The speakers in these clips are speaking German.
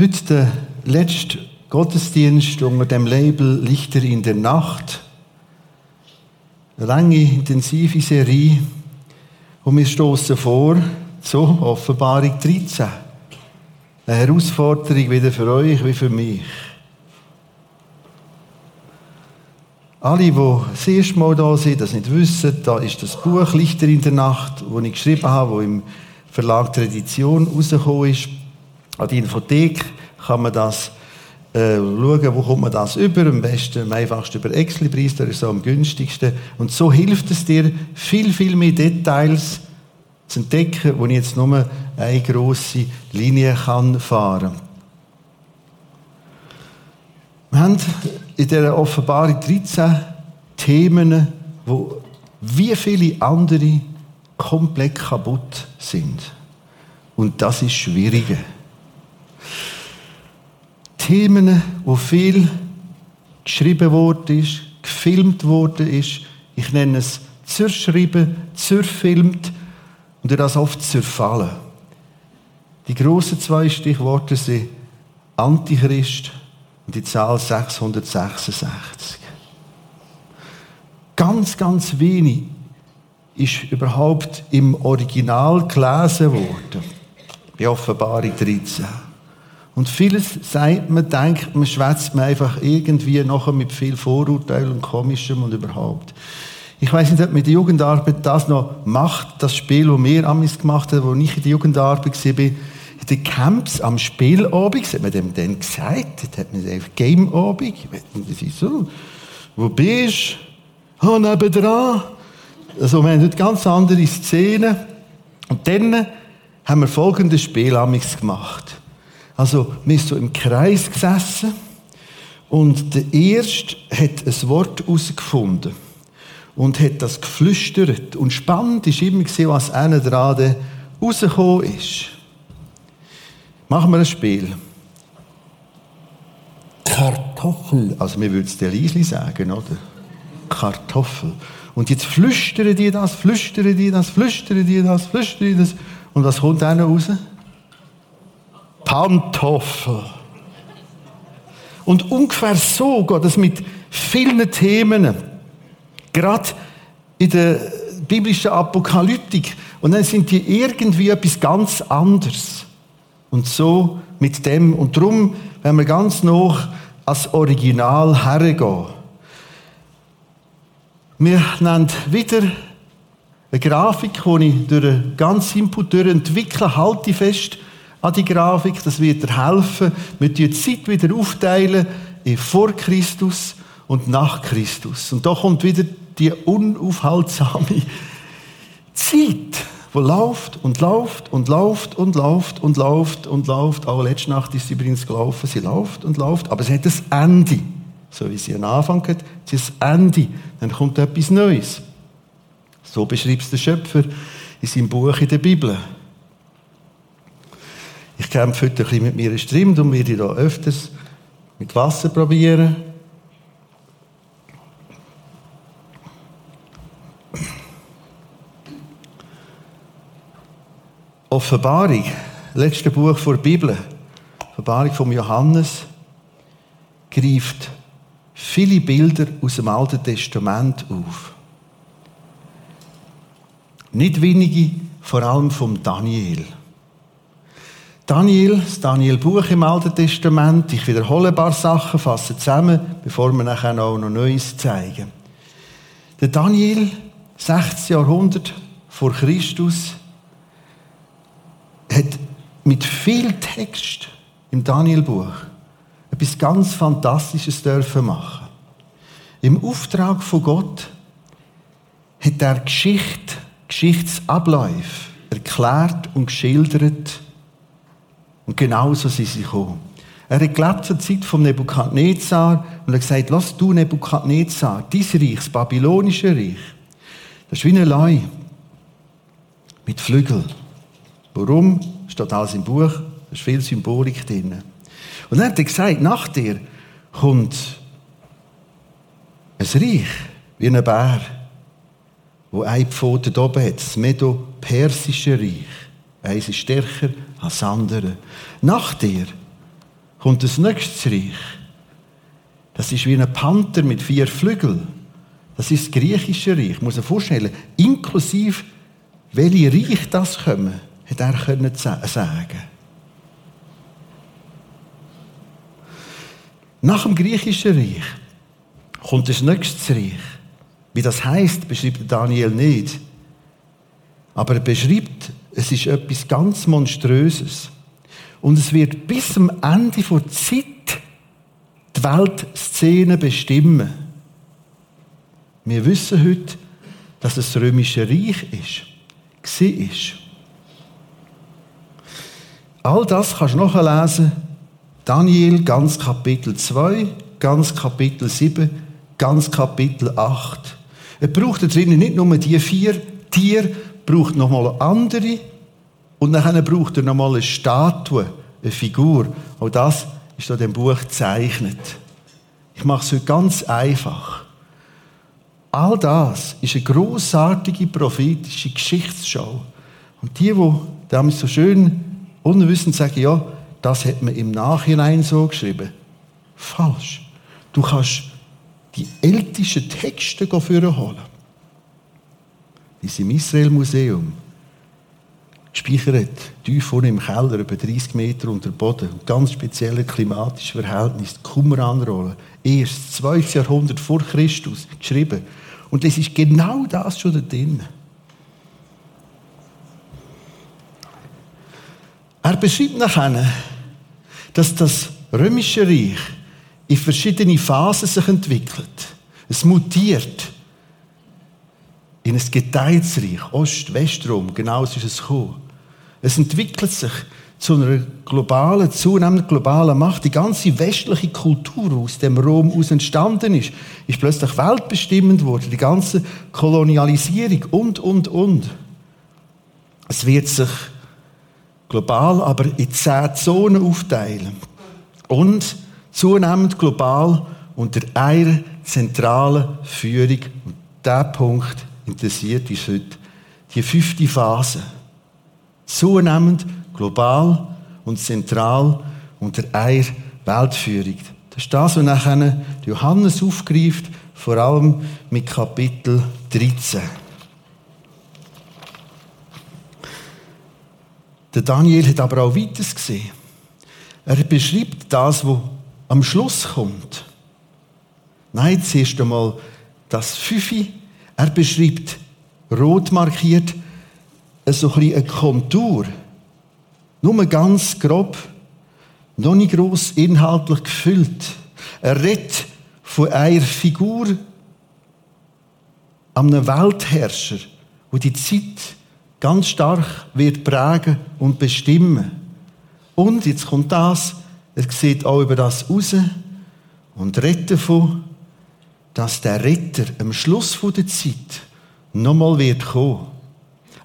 Heute der letzte Gottesdienst unter dem Label Lichter in der Nacht. Eine lange, intensive Serie. Und wir stoßen vor zur Offenbarung 13. Eine Herausforderung wieder für euch wie für mich. Alle, die das erste Mal da sind, das nicht wissen, da ist das Buch Lichter in der Nacht, das ich geschrieben habe, das im Verlag Tradition rausgekommen ist. An der Infothek kann man das äh, schauen, wo kommt man das über. Am besten, am einfachsten über Excel-Preis, der ist so am günstigsten. Und so hilft es dir, viel, viel mehr Details zu entdecken, wo ich jetzt nur eine grosse Linie kann fahren kann. Wir haben in dieser Offenbarung 13 Themen, wo wie viele andere komplett kaputt sind. Und das ist schwieriger. Themen, wo viel geschrieben worden ist, gefilmt worden ist. Ich nenne es zerschrieben, zerfilmt und das oft zerfallen. Die grossen zwei Stichworte sind Antichrist und die Zahl 666. Ganz, ganz wenig ist überhaupt im Original gelesen worden. Bei Offenbarung 13. Und vieles sagt man, denkt man, schwätzt man einfach irgendwie nachher mit viel Vorurteil und Komischem und überhaupt. Ich weiß nicht, ob mit der Jugendarbeit das noch macht, das Spiel, das wir amis gemacht haben, wo ich in der Jugendarbeit war, in den Camps am Spielabend, das hat man dem dann gesagt, das hat man gesagt, Gameabend, das ist so, wo bist du? Oh, nebendran. Also, wir haben dort ganz andere Szenen. Und dann haben wir folgendes Spiel amis gemacht. Also, wir sind so im Kreis gesessen und der Erste hat ein Wort herausgefunden und hat das geflüstert. Und spannend war immer, was einer dran rausgekommen ist. Machen wir ein Spiel. Kartoffel. Also, wir würden es der Liesli sagen, oder? Kartoffel. Und jetzt flüstern die das, flüstern die das, flüstern die das, flüstern die das. Und was kommt einer raus? Pantoffel. Und ungefähr so geht es mit vielen Themen. Gerade in der biblischen Apokalyptik. Und dann sind die irgendwie etwas ganz anderes. Und so mit dem. Und darum, wenn wir ganz noch als Original hergehen. Wir nennen wieder eine Grafik, die ich durch ganz Input entwickle, halte fest an die Grafik, das wird dir helfen. Wir die Zeit wieder aufteilen in vor Christus und nach Christus. Und da kommt wieder die unaufhaltsame Zeit, wo läuft und läuft und läuft und läuft und läuft und läuft. Auch letzte Nacht ist sie übrigens gelaufen. Sie läuft und läuft, aber sie hat ein Ende. So wie sie einen Anfang hat, sie hat ein Ende. Dann kommt etwas Neues. So beschreibt es der Schöpfer in seinem Buch in der Bibel. Ich kämpfe heute ein bisschen mit mir Strimm, und werde da öfters mit Wasser probieren. Offenbarung, letzte Buch vor der Bibel, Offenbarung von Johannes, greift viele Bilder aus dem Alten Testament auf. Nicht wenige, vor allem vom Daniel. Daniel, das Daniel-Buch im Alten Testament. Ich wiederhole ein paar Sachen, fasse zusammen, bevor wir nachher auch noch Neues zeigen. Der Daniel, 6. Jahrhundert vor Christus, hat mit viel Text im Daniel-Buch etwas ganz Fantastisches dürfen machen. Im Auftrag von Gott hat er Geschichte, Geschichtsabläufe erklärt und geschildert, und genauso sind sie gekommen. Er hat gelebt zur Zeit von Nebukadnezar und hat gesagt, lass du Nebukadnezar, dein Reich, das babylonische Reich, das ist wie eine Leu mit Flügeln. Warum? Steht alles im Buch, da ist viel Symbolik drin. Und dann hat er gesagt, nach dir kommt ein Reich wie ein Bär, wo eine Pfote oben hat, das Medo-Persische Reich. Eins ist stärker als andere. Nach dir kommt das nächste Reich. Das ist wie ein Panther mit vier Flügeln. Das ist das griechische Reich. Ich muss mir vorstellen, inklusive welche Reich das kommen, hätte er können sagen. Nach dem griechischen Reich kommt das nächste Reich. Wie das heißt, beschreibt Daniel nicht. Aber er beschreibt, es ist etwas ganz Monströses. Und es wird bis zum Ende der Zeit die Weltszene bestimmen. Wir wissen heute, dass es das römische Reich ist, ist. All das kannst du nachlesen. Daniel, ganz Kapitel 2, ganz Kapitel 7, ganz Kapitel 8. Er braucht da drinnen nicht nur die vier Tiere, braucht nochmal andere und dann braucht er nochmal eine Statue, eine Figur. Auch das ist in dem Buch gezeichnet. Ich mache es heute ganz einfach. All das ist eine großartige prophetische Geschichtsschau. Und die, die damals so schön unwissend sagen, ja, das hat man im Nachhinein so geschrieben. Falsch. Du kannst die ältesten Texte holen. Sind im Israel-Museum. Gespeichert, tief vorne im Keller, über 30 Meter unter Boden. Ganz spezielle klimatische Verhältnisse. Qumran-Rolle. Erst 12. Jahrhundert vor Christus geschrieben. Und es ist genau das schon da drin. Er beschreibt nachher, dass das römische Reich in verschiedene Phasen sich entwickelt. Es mutiert in ein geteiltes Reich, Ost-Westrom, genau so ist es gekommen. Es entwickelt sich zu einer globalen, zunehmend globalen Macht. Die ganze westliche Kultur, aus dem Rom aus entstanden ist, ist plötzlich weltbestimmend worden. Die ganze Kolonialisierung und, und, und. Es wird sich global, aber in zehn Zonen aufteilen. Und zunehmend global unter einer zentralen Führung. Und dieser Punkt interessiert uns heute. Die fünfte Phase. Zunehmend global und zentral unter einer Weltführung. Das ist das, was nachher Johannes aufgreift, vor allem mit Kapitel 13. Der Daniel hat aber auch weiteres gesehen. Er beschreibt das, was am Schluss kommt. Nein, zuerst einmal das Fünfe. Er beschreibt rot markiert so ein eine Kontur. Nur ganz grob, noch nicht gross inhaltlich gefüllt. Er redet von einer Figur, einem Weltherrscher, wo die Zeit ganz stark wird prägen und bestimmen. Und jetzt kommt das, er sieht auch über das raus und redet davon, dass der Retter am Schluss der Zeit nochmal wird kommen.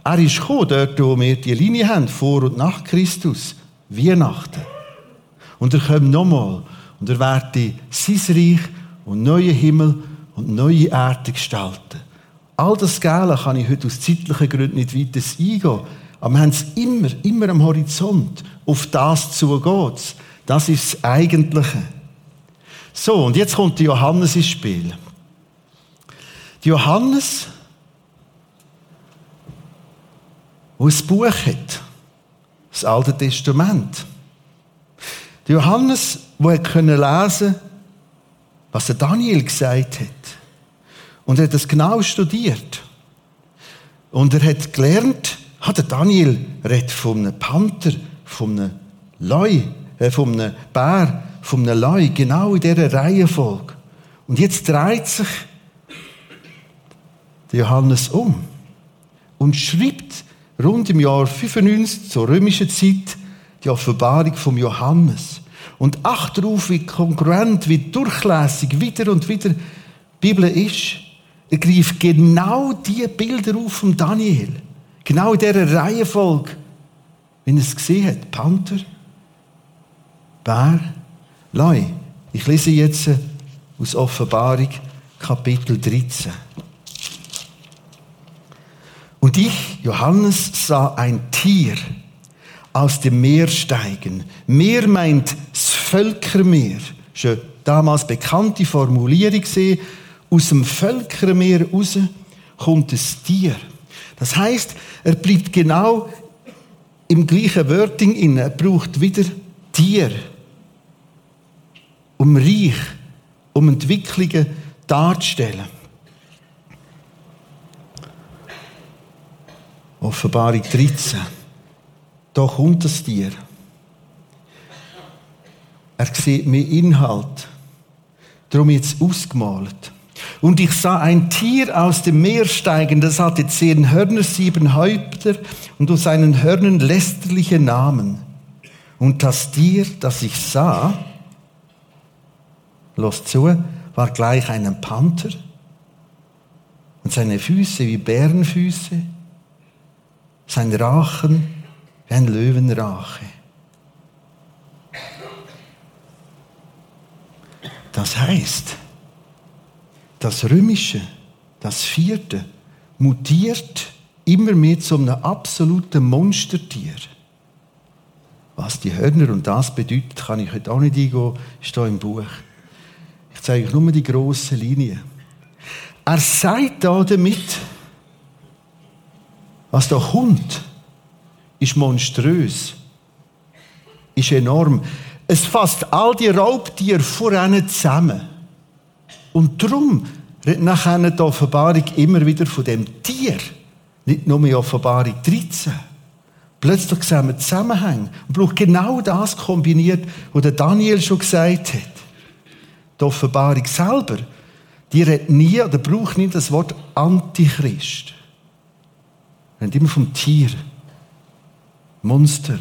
Er ist gekommen, dort, wo wir die Linie haben, vor und nach Christus, Weihnachten. Und er kommt nochmal und er wird sein Reich und neue Himmel und neue Erde gestalten. All das Gale kann ich heute aus zeitlichen Gründen nicht weiter eingehen. Aber wir haben es immer, immer am Horizont. Auf das zu geht Das ist das Eigentliche. So, und jetzt kommt Johannes ins Spiel. Johannes, der ein Buch hat, das Alte Testament. Johannes, der lesen konnte, was der Daniel gesagt hat. Und er hat das genau studiert. Und er hat gelernt, hat der Daniel redet von einem Panther, von einem Leu, äh, von einem Bär, von einem Leu, genau in dieser Reihenfolge. Und jetzt dreht sich Johannes um und schreibt rund im Jahr 95 zur römischen Zeit die Offenbarung vom Johannes. Und acht darauf, wie kongruent, wie durchlässig wieder und wieder die Bibel ist. Er greift genau die Bilder auf von Daniel. Genau in dieser Reihenfolge, wenn er es gesehen hat. Panther, Bär, Leu. Ich lese jetzt aus Offenbarung Kapitel 13. Und ich, Johannes, sah ein Tier aus dem Meer steigen. Meer meint Völkermeer. Das war eine damals bekannte Formulierung. Aus dem Völkermeer raus kommt ein Tier. Das heißt, er bleibt genau im gleichen Wording inne. Er braucht wieder Tier, um Reich, um Entwicklungen darzustellen. Offenbarung 13. Da kommt das Tier. Er sieht mehr Inhalt. Darum jetzt ausgemalt. Und ich sah ein Tier aus dem Meer steigen, das hatte zehn Hörner, sieben Häupter und aus seinen Hörnern lästerliche Namen. Und das Tier, das ich sah, los zu, war gleich einem Panther und seine Füße wie Bärenfüße, sein Rachen wie ein Löwenrache. Das heißt, das Römische, das Vierte, mutiert immer mehr zu einem absoluten Monstertier. Was die Hörner und das bedeutet, kann ich heute auch nicht eingehen, ist hier im Buch. Ich zeige euch nur die grossen Linien. Er sagt da damit, was da kommt, ist monströs, ist enorm. Es fasst all die Raubtiere voran zusammen. Und darum redet nachher die Offenbarung immer wieder von dem Tier. Nicht nur in Offenbarung 13. Plötzlich sehen wir Zusammenhänge und braucht genau das kombiniert, was der Daniel schon gesagt hat. Die Offenbarung selber, die redet nie oder braucht nie das Wort Antichrist. Reden immer vom Tier. Monster.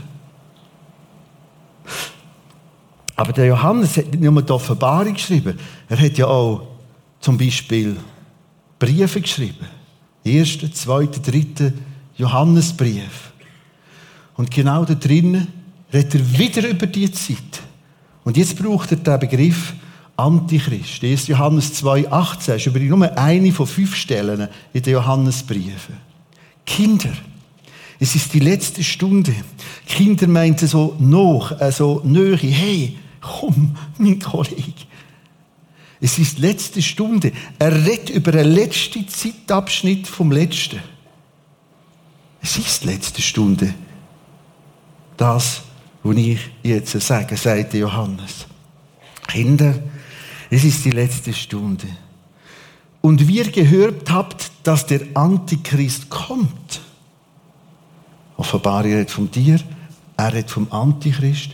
Aber der Johannes hat nicht nur die Offenbarung geschrieben, er hat ja auch zum Beispiel Briefe geschrieben. Erster, zweiter, dritter Johannesbrief. Und genau da drinnen redet er wieder über die Zeit. Und jetzt braucht er den Begriff Antichrist. 1. Johannes 2,18 ist übrigens nur eine von fünf Stellen in den Johannesbriefen. Kinder, es ist die letzte Stunde. Kinder meinten so noch, also nöch, hey, komm, mein Kollege. Es ist letzte Stunde. Er redet über den letzten Zeitabschnitt vom Letzten. Es ist letzte Stunde. Das, was ich jetzt sage, sagt Johannes. Kinder, es ist die letzte Stunde. Und wie ihr gehört habt, dass der Antichrist kommt. Offenbar, er redet vom Tier, er redet vom Antichrist.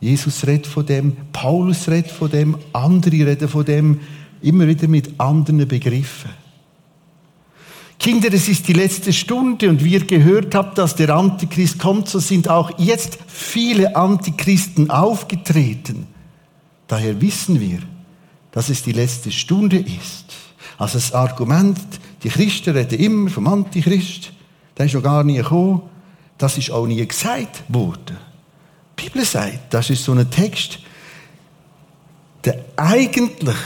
Jesus redet von dem, Paulus redet von dem, andere reden von dem, immer wieder mit anderen Begriffen. Kinder, es ist die letzte Stunde und wie ihr gehört habt, dass der Antichrist kommt, so sind auch jetzt viele Antichristen aufgetreten. Daher wissen wir, dass es die letzte Stunde ist. Also das Argument, die Christen reden immer vom Antichrist, der ist noch gar nie gekommen, das ist auch nie gesagt worden. Die Bibel sagt, das ist so ein Text, der eigentlich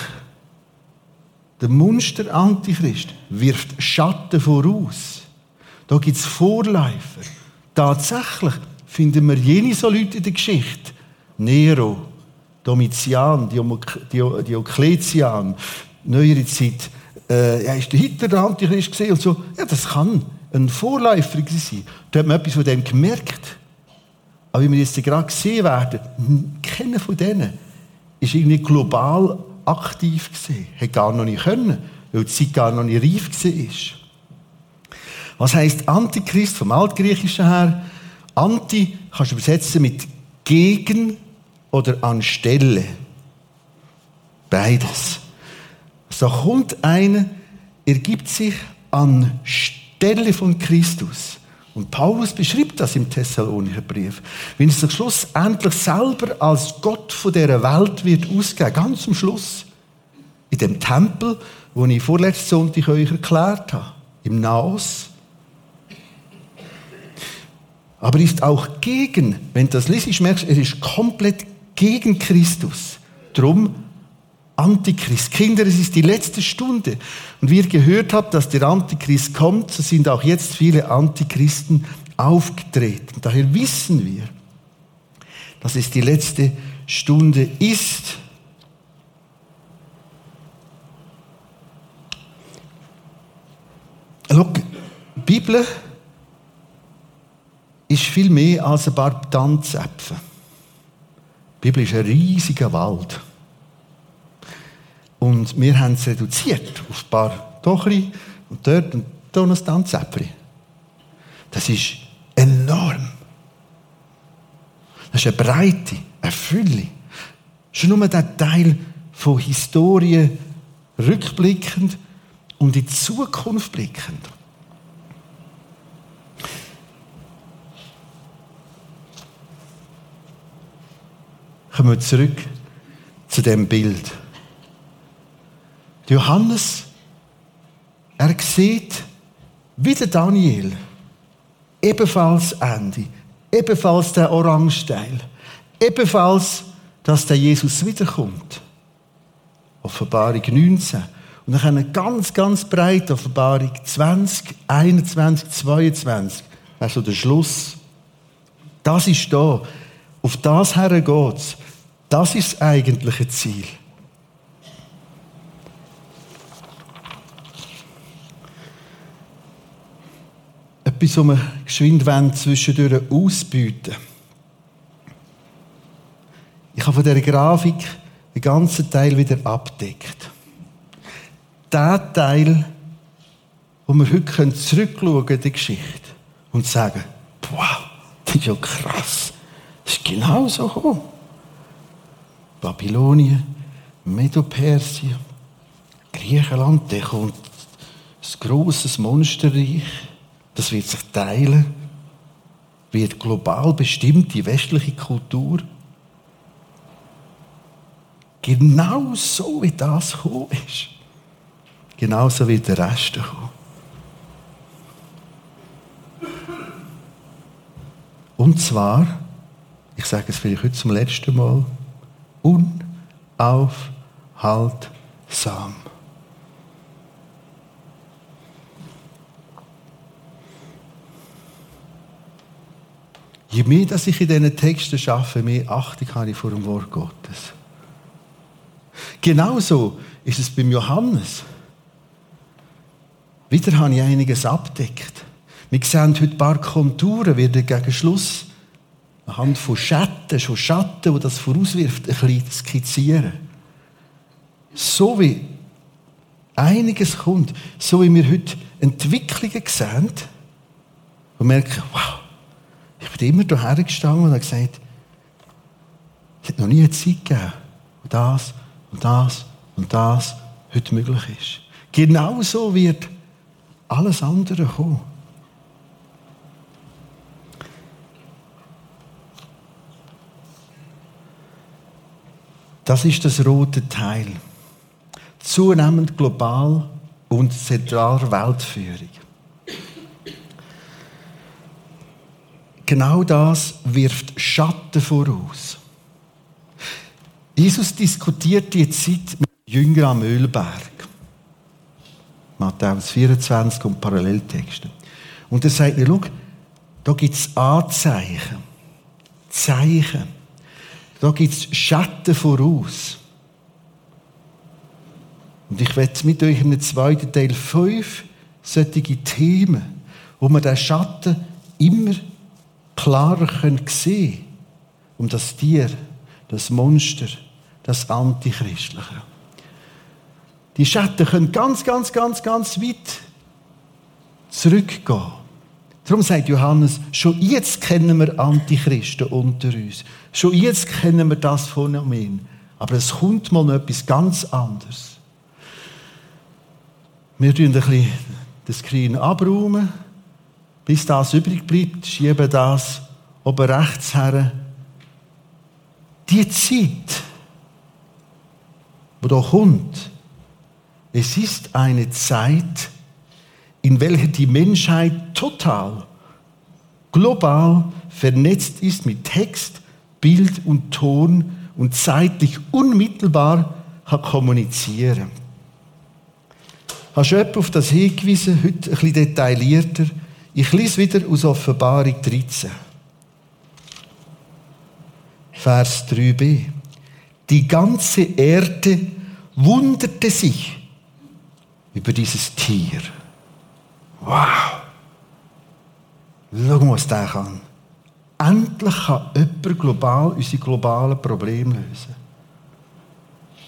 der Monster Antichrist wirft Schatten voraus. Da gibt es Vorläufer. Tatsächlich finden wir jene so Leute in der Geschichte. Nero, Domitian, Diokletian, neuere Zeit, äh, ja, ist der Hitler der Antichrist gesehen und so. Ja, das kann ein Vorläufer sein. Da hat man etwas von dem gemerkt. Aber wie wir jetzt gerade gesehen werden, keiner von denen ist irgendwie global aktiv gesehen. Hat gar noch nicht können, weil die Zeit gar noch nicht reif war. Was heißt Antichrist vom Altgriechischen her? Anti kannst du übersetzen mit gegen oder anstelle. Beides. So kommt einer, er gibt sich anstelle von Christus. Und Paulus beschreibt das im Thessalonicher Brief. Wenn es sich schlussendlich selber als Gott von dieser Welt wird ausgeben, ganz am Schluss, in dem Tempel, wo ich vorletzten Sonntag euch erklärt habe, im Naos. Aber ist auch gegen, wenn du das liest, merkst du, er ist komplett gegen Christus. Drum Antichrist. Kinder, es ist die letzte Stunde. Und wie ihr gehört habt, dass der Antichrist kommt, so sind auch jetzt viele Antichristen aufgetreten. Daher wissen wir, das ist die letzte Stunde ist. Schau, die Bibel ist viel mehr als ein paar Tanzäpfel. Die Bibel ist ein riesiger Wald. Und wir haben es reduziert auf ein paar Tochri und dort und da noch ein Tanzäpfel. Das ist enorm. Das ist eine Breite, eine Fülle. Schon nur der Teil von Historie rückblickend und in die Zukunft blickend. Kommen wir zurück zu dem Bild. Johannes, er sieht, wie der Daniel, ebenfalls Ende, ebenfalls der Orangesteil, ebenfalls, dass der Jesus wiederkommt. Offenbarung 19. Und dann eine ganz, ganz breite Offenbarung 20, 21, 22. Also der Schluss. Das ist da. Auf das her geht's. Das ist das eigentliche Ziel. Etwas, was wir geschwind zwischendurch ausbieten Ich habe von dieser Grafik den ganzen Teil wieder abdeckt. Der Teil, wo wir heute zurückschauen können die Geschichte und sagen, wow, das ist ja krass. Das ist genau so gekommen. Babylonien, Medopersien, Griechenland, dann kommt ein grosses Monsterreich, das wird sich teilen, wird global bestimmt, die westliche Kultur. Genau so wie das gekommen ist. Genauso wird der Rest kommen. Und zwar, ich sage es vielleicht heute zum letzten Mal, unaufhaltsam. Je mehr dass ich in diesen Texten schaffe, mehr Achtung habe ich vor dem Wort Gottes. Genauso ist es beim Johannes. Wieder habe ich einiges abdeckt. Wir sehen heute ein paar Konturen, werden gegen Schluss anhand von Schatten, schon Schatten, die das vorauswirft, ein bisschen skizzieren. So wie einiges kommt, so wie wir heute Entwicklungen sehen und merken, wow, ich bin immer hierher gestanden und habe gesagt, es hat noch nie eine Zeit gegeben, wo das und das und das heute möglich ist. Genauso wird alles andere kommen. Das ist das rote Teil. Zunehmend global und zentraler Weltführung. Genau das wirft Schatten voraus. Jesus diskutiert die Zeit mit Jüngern am Ölberg. Matthäus 24 und Paralleltexte. Und er sagt mir, schau, da gibt es Anzeichen, Zeichen da gibt es Schatten voraus. Und ich werde mit euch im zweiten Teil fünf solche Themen, wo man den Schatten immer klarer sehen können. Um das Tier, das Monster, das Antichristliche. Die Schatten können ganz, ganz, ganz, ganz weit zurückgehen. Darum sagt Johannes, schon jetzt kennen wir Antichristen unter uns. Schon jetzt kennen wir das Phänomen. Aber es kommt mal noch etwas ganz anderes. Wir tun ein bisschen den Screen abräumen. Bis das übrig bleibt, schieben das oben rechts her. Die Zeit, die da kommt, es ist eine Zeit, in welcher die Menschheit total, global vernetzt ist mit Text, Bild und Ton und zeitlich unmittelbar kann kommunizieren Hast du auf das hingewiesen, heute ein bisschen detaillierter? Ich lese wieder aus Offenbarung 13. Vers 3b. Die ganze Erde wunderte sich über dieses Tier. Wow! Schau mal, was der kann. Endlich kann jemand global unsere globalen Probleme lösen.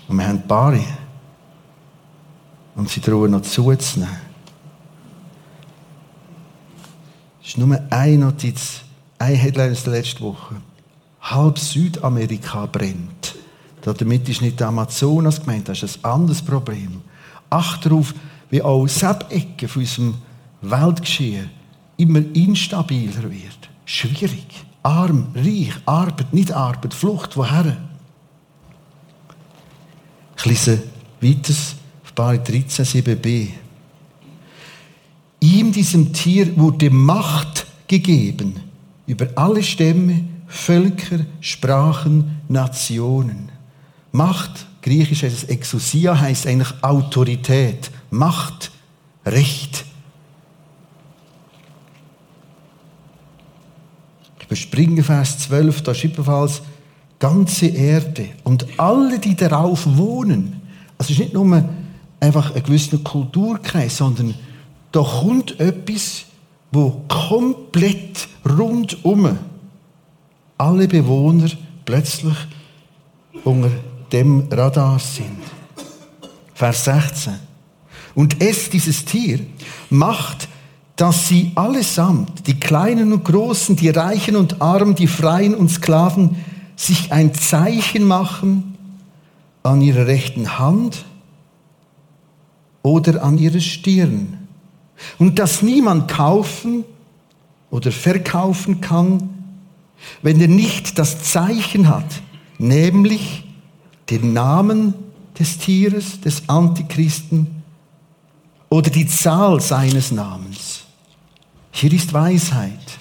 Und wir haben Paare. Und sie drohen noch zuzunehmen. Es ist nur eine Notiz, ein Headline aus der letzten Woche. Halb Südamerika brennt. Damit ist nicht der Amazonas gemeint, das ist ein anderes Problem. Acht darauf, wie auch Sebecken von unserem Weltgeschehen immer instabiler wird. Schwierig. Arm, reich, Arbeit, nicht Arbeit, Flucht, woher? Ich lese weiter auf Bar 13, 7b. Ihm, diesem Tier, wurde Macht gegeben über alle Stämme, Völker, Sprachen, Nationen. Macht, griechisch heißt es Exousia, heißt eigentlich Autorität, Macht, Recht. Ich überspringe Vers 12, da ist ebenfalls ganze Erde und alle, die darauf wohnen. Also es ist nicht nur einfach ein gewisser Kulturkreis, sondern da kommt etwas, wo komplett rundum alle Bewohner plötzlich unter dem Radar sind. Vers 16. Und es, dieses Tier, macht, dass sie allesamt, die Kleinen und Großen, die Reichen und Armen, die Freien und Sklaven, sich ein Zeichen machen an ihrer rechten Hand oder an ihrer Stirn. Und dass niemand kaufen oder verkaufen kann, wenn er nicht das Zeichen hat, nämlich den Namen des Tieres, des Antichristen oder die Zahl seines Namens. Hier ist Weisheit.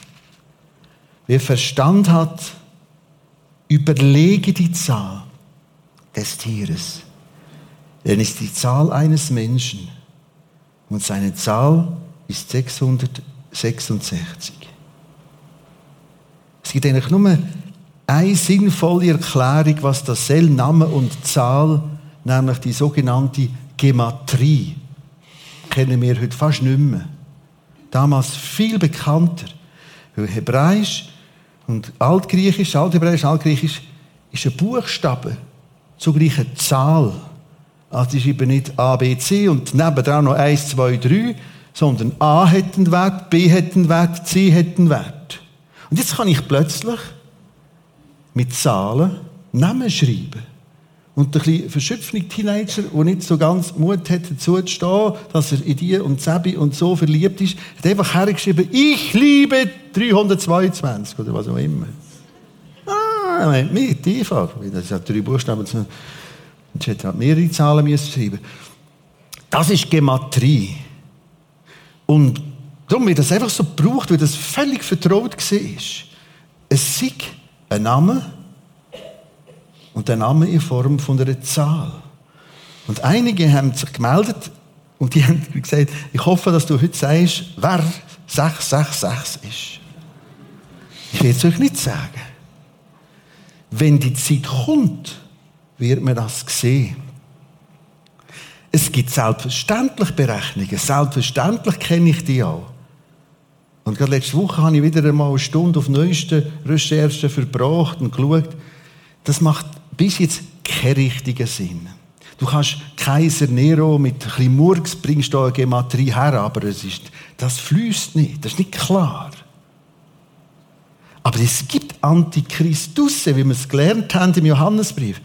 Wer Verstand hat, Überlege die Zahl des Tieres. Denn es ist die Zahl eines Menschen. Und seine Zahl ist 666. Es gibt eigentlich nur eine sinnvolle Erklärung, was das Sell, Name und Zahl, nämlich die sogenannte Gematrie, kennen wir heute fast nicht mehr. Damals viel bekannter. Weil Hebräisch und Altgriechisch, Althebräisch, Altgriechisch ist ein Buchstabe, zugleich eine Zahl. Also ist eben nicht A, B, C und nebendran noch 1, 2, 3, sondern A hat einen Wert, B hat einen Wert, C hat einen Wert. Und jetzt kann ich plötzlich mit Zahlen Namen schreiben. Und der kleine verschöpfende Teenager, der nicht so ganz Mut hat, dazu zu stehen, dass er in die und Sebi und so verliebt ist, hat einfach hergeschrieben, ich liebe 322 oder was auch immer. Ah, mit, einfach. Das sind drei Buchstaben. Jetzt hätte er mehrere Zahlen müssen schreiben Das ist Gematrie. Und darum wird das einfach so gebraucht, weil das völlig vertraut war. Es ist ein Name, und der Name in Form von einer Zahl. Und einige haben sich gemeldet und die haben gesagt, ich hoffe, dass du heute sagst, wer 666 ist. Ich will es euch nicht sagen. Wenn die Zeit kommt, wird man das sehen. Es gibt selbstverständlich Berechnungen. Selbstverständlich kenne ich die auch. Und gerade letzte Woche habe ich wieder einmal eine Stunde auf neueste Recherchen verbracht und geschaut. Das macht bis jetzt keinen richtigen Sinn. Du kannst Kaiser Nero mit ein bisschen Murks bringst du eine Gematrie her, aber es ist, das fließt nicht, das ist nicht klar. Aber es gibt Antichristusse, wie wir es gelernt haben im Johannesbrief.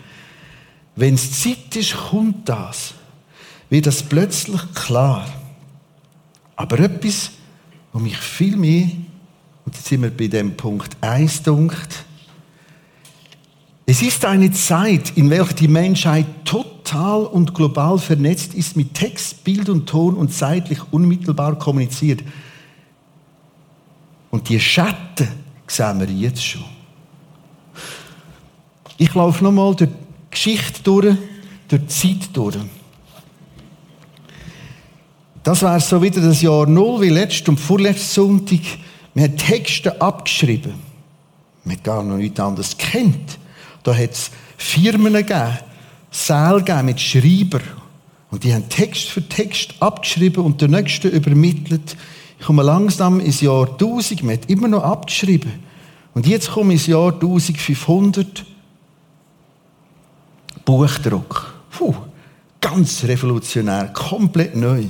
Wenn es Zeit ist, kommt das. Wird das plötzlich klar. Aber etwas, was mich viel mehr, und jetzt sind wir bei dem Punkt 1 dunkt, es ist eine Zeit, in welcher die Menschheit total und global vernetzt ist, mit Text, Bild und Ton und zeitlich unmittelbar kommuniziert. Und die Schatten sehen wir jetzt schon. Ich laufe nochmal durch Geschichte durch, durch die Zeit durch. Das wäre so wieder das Jahr Null, wie letzten und vorletzten Sonntag. Wir haben Texte abgeschrieben. Wir haben gar noch nichts anderes kennt. Da hat es Firmen gegeben, Säle gegeben mit Schreiber. Und die haben Text für Text abgeschrieben und der nächste übermittelt. Ich komme langsam ins Jahr 1000, man hat immer noch abgeschrieben. Und jetzt komme ich ins Jahr 1500. Buchdruck. Puh, ganz revolutionär, komplett neu.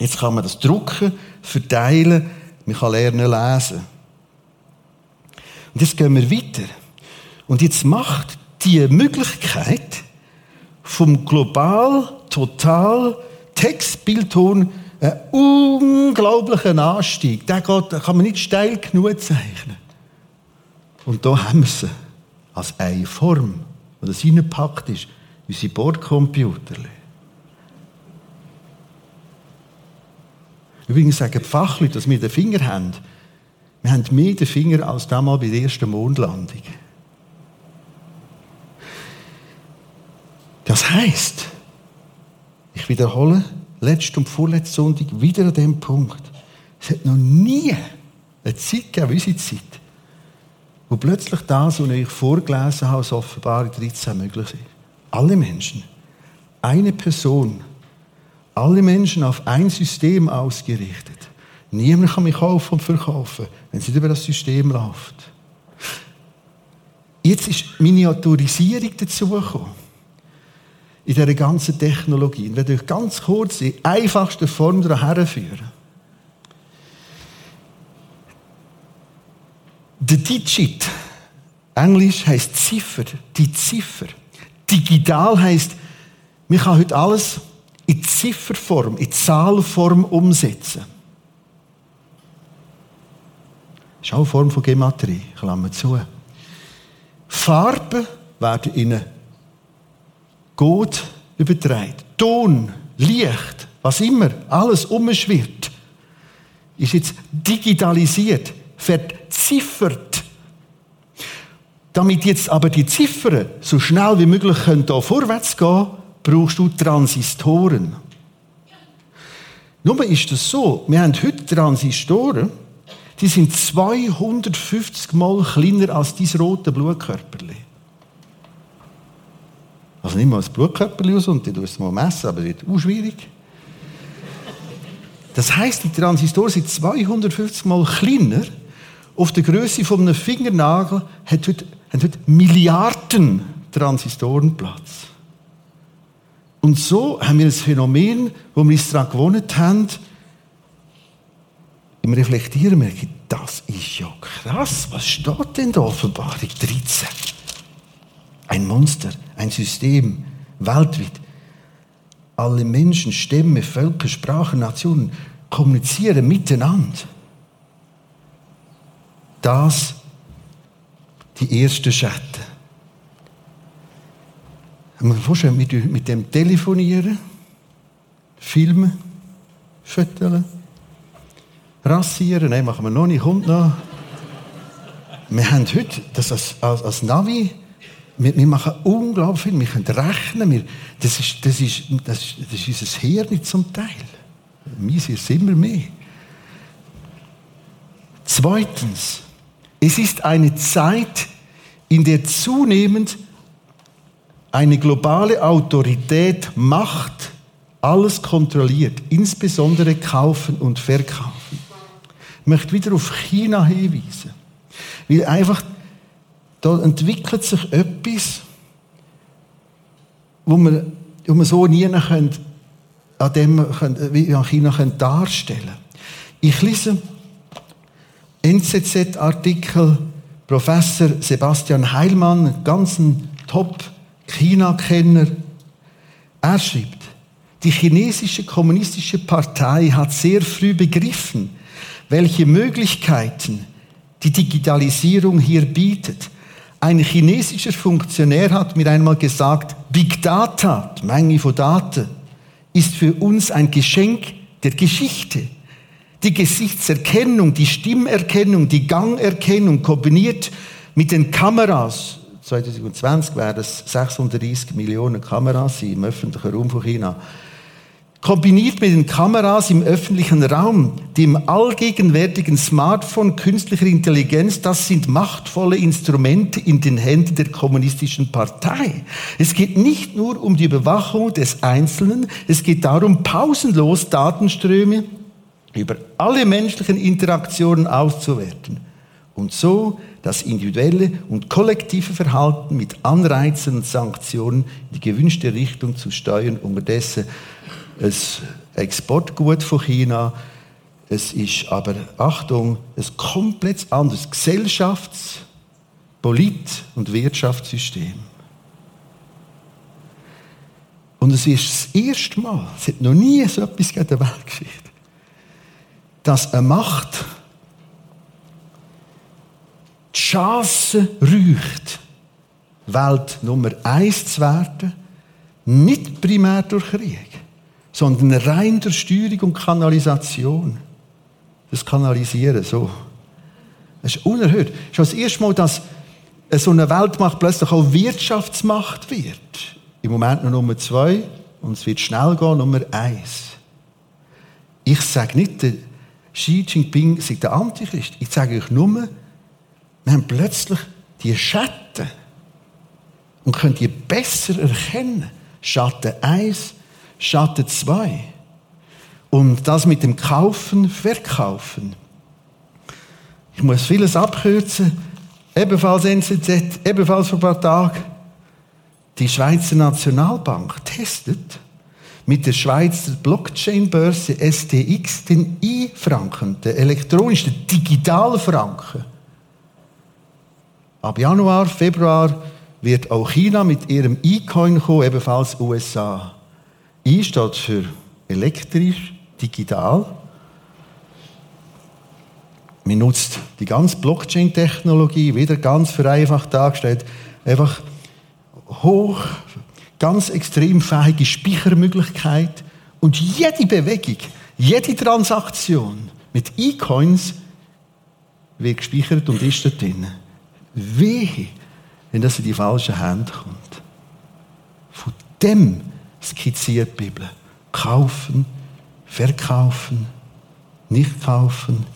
Jetzt kann man das drucken, verteilen, man kann lernen lesen. Und jetzt gehen wir weiter. Und jetzt macht die Möglichkeit vom global, total, Text, Bild, Ton einen unglaublichen Anstieg. Den kann man nicht steil genug zeichnen. Und da haben wir sie als eine Form, wo das reingepackt ist, unsere Bordcomputer. Übrigens sagen die Fachleute, dass wir den Finger haben. Wir haben mehr den Finger als damals bei der ersten Mondlandung. Das heißt, ich wiederhole, letzte und vorletzte Sonntag wieder an dem Punkt. Es hat noch nie eine Zeit gegeben, unsere Zeit, wo plötzlich das, was ich vorgelesen habe, aus Offenbarung 13 möglich ist. Alle Menschen, eine Person, alle Menschen auf ein System ausgerichtet. Niemand kann mich kaufen und verkaufen, wenn es nicht über das System läuft. Jetzt ist Miniaturisierung dazugekommen in dieser ganzen Technologie. Ich werde euch ganz kurz die einfachste Form daher führen. Der Digit, Englisch heißt Ziffer, die Ziffer. Digital heißt, man kann heute alles in Zifferform, in Zahlform umsetzen. Das ist auch eine Form von Gematrie, Klammer zu. Farben werden in Gott überträgt. Ton, Licht, was immer, alles umschwirrt, ist jetzt digitalisiert, verziffert. Damit jetzt aber die Ziffern so schnell wie möglich können da vorwärts gehen, brauchst du Transistoren. Nur ist das so, wir haben heute Transistoren, die sind 250 Mal kleiner als dein rote Blutkörperchen. Also nimm mal das Blutkörperchen raus und du es mal messen, aber das wird auch schwierig. Das heisst, die Transistoren sind 250 Mal kleiner. Auf der Größe von einem Fingernagel hat heute, haben heute Milliarden Transistoren Platz. Und so haben wir ein Phänomen, wo wir uns daran gewohnt haben, im Reflektieren merken, das ist ja krass, was steht denn da Offenbarung 13? Ein Monster, ein System, weltweit. Alle Menschen, Stämme, Völker, Sprachen, Nationen kommunizieren miteinander. Das die erste Schatten. Man vorstellen, mit, mit dem Telefonieren, Filmen, Fotos, Rassieren, nein, machen wir noch nicht, kommt noch. Wir haben heute das als, als, als Navi wir, wir, machen unglaublich viel. Wir können rechnen. Wir, das, ist, das, ist, das, ist, das ist unser Hirn zum Teil. Wir sind immer mehr. Zweitens, es ist eine Zeit, in der zunehmend eine globale Autorität Macht alles kontrolliert, insbesondere Kaufen und Verkaufen. Ich möchte wieder auf China hinweisen, weil einfach da entwickelt sich etwas, wo wir, wo wir so nie an dem wie an China können darstellen Ich lese NZZ-Artikel Professor Sebastian Heilmann, ganz ein Top-China-Kenner. Er schreibt, die chinesische kommunistische Partei hat sehr früh begriffen, welche Möglichkeiten die Digitalisierung hier bietet. Ein chinesischer Funktionär hat mir einmal gesagt, Big Data, die Menge von Daten, ist für uns ein Geschenk der Geschichte. Die Gesichtserkennung, die Stimmerkennung, die Gangerkennung kombiniert mit den Kameras, 2020 werden es 630 Millionen Kameras im öffentlichen Raum von China, kombiniert mit den Kameras im öffentlichen Raum, dem allgegenwärtigen Smartphone, künstlicher Intelligenz, das sind machtvolle Instrumente in den Händen der kommunistischen Partei. Es geht nicht nur um die Überwachung des Einzelnen, es geht darum, pausenlos Datenströme über alle menschlichen Interaktionen auszuwerten und so das individuelle und kollektive Verhalten mit Anreizen und Sanktionen in die gewünschte Richtung zu steuern, unterdessen ein Exportgut von China. Es ist aber, Achtung, ein komplett anderes Gesellschafts-, Polit- und Wirtschaftssystem. Und es ist das erste Mal, es hat noch nie so etwas in der Weltgeschichte, dass eine Macht die Chance rücht, Welt Nummer eins zu werden, nicht primär durch Krieg, sondern rein durch Steuerung und Kanalisation. Das Kanalisieren, so. Das ist unerhört. Es ist das erste Mal, dass so eine Weltmacht plötzlich auch Wirtschaftsmacht wird. Im Moment noch Nummer zwei und es wird schnell gehen, Nummer eins. Ich sage nicht, Xi Jinping sei der Antichrist. Ich sage euch nur, wir haben plötzlich die Schatten und können die besser erkennen. Schatten eins Schatten 2. Und das mit dem Kaufen, Verkaufen. Ich muss vieles abkürzen. Ebenfalls NZZ, ebenfalls vor ein paar Tagen. Die Schweizer Nationalbank testet mit der Schweizer Blockchain-Börse STX den I-Franken, den elektronischen Digitalfranken. Ab Januar, Februar wird auch China mit ihrem E-Coin kommen, ebenfalls USA. I steht für elektrisch, digital. Man nutzt die ganze Blockchain-Technologie, wieder ganz vereinfacht dargestellt, einfach hoch, ganz extrem fähige Speichermöglichkeit und jede Bewegung, jede Transaktion mit E-Coins wird gespeichert und ist da drin. Wehe, wenn das in die falschen Hände kommt. Von dem skizziert die Bibel. Kaufen, verkaufen, nicht kaufen,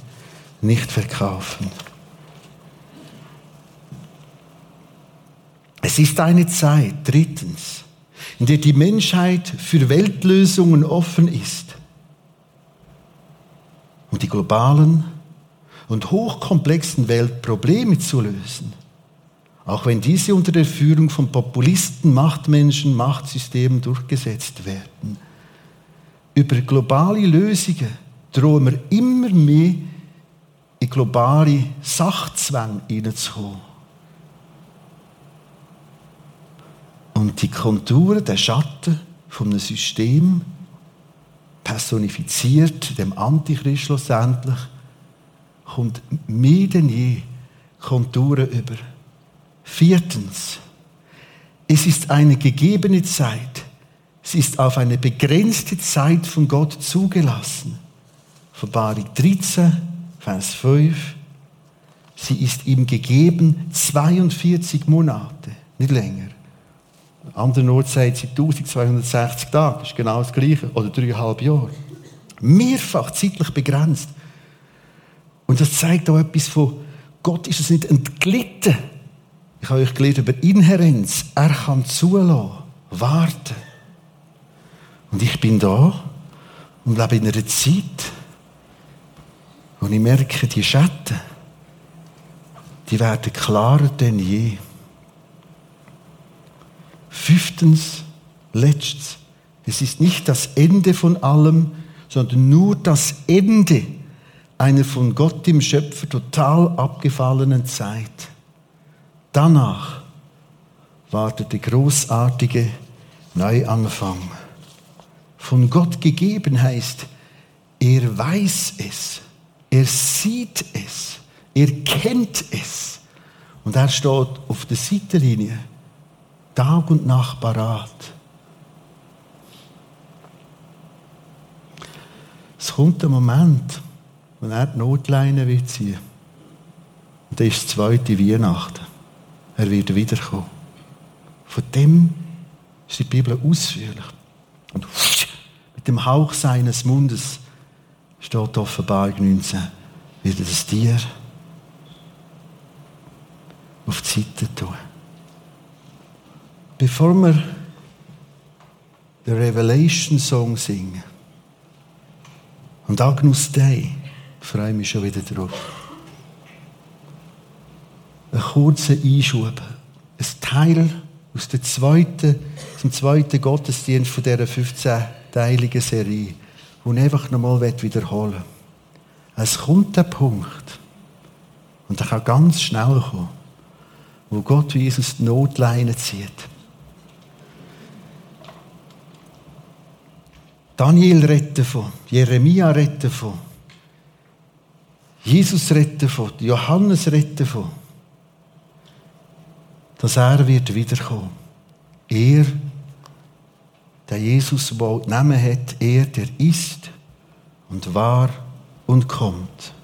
nicht verkaufen. Es ist eine Zeit, drittens, in der die Menschheit für Weltlösungen offen ist um die globalen und hochkomplexen Weltprobleme zu lösen. Auch wenn diese unter der Führung von Populisten, Machtmenschen, Machtsystemen durchgesetzt werden. Über globale Lösungen drohen wir immer mehr in globale Sachzwänge hineinzukommen. Und die Konturen, der Schatten von einem System, personifiziert dem Antichrist schlussendlich, kommt mehr denn je Konturen über. Viertens, es ist eine gegebene Zeit. Sie ist auf eine begrenzte Zeit von Gott zugelassen. Verbarung 13, Vers 5. Sie ist ihm gegeben 42 Monate, nicht länger. An anderen Ort sagt sie 1260 Tage, das ist genau das Gleiche, oder dreieinhalb Jahre. Mehrfach zeitlich begrenzt. Und das zeigt auch etwas von, Gott ist es nicht entglitten, ich habe euch gelernt über Inherenz. Er kann zulassen, warten. Und ich bin da und lebe in einer Zeit, wo ich merke, die Schatten, die werden klarer denn je. Fünftens, letztes, es ist nicht das Ende von allem, sondern nur das Ende einer von Gott dem Schöpfer total abgefallenen Zeit. Danach wartet der großartige Neuanfang. Von Gott gegeben heißt, er weiß es, er sieht es, er kennt es. Und er steht auf der Seitenlinie, Tag und Nacht parat. Es kommt ein Moment, wo er die Notleine wird ziehen. Und das ist die zweite Weihnachten. Er wird wiederkommen. Von dem ist die Bibel ausführlich. Und mit dem Hauch seines Mundes, steht Offenbarung 19, wird er das Tier auf die Seite tun. Bevor wir den Revelation Song singen und Agnus Dei, freue ich mich schon wieder drauf. Ein kurzer Einschub. Ein Teil aus, der zweiten, dem zweiten Gottesdienst von dieser 15-teiligen Serie, die ich einfach nochmal wiederholen will. Es kommt der Punkt, und der kann ganz schnell kommen, wo Gott wie Jesus die Notleine zieht. Daniel redet davon, Jeremia redet davon, Jesus redet davon, Johannes redet davon, dass er wird wiederkommen. Er, der Jesus, der Namen hat, er, der ist und war und kommt.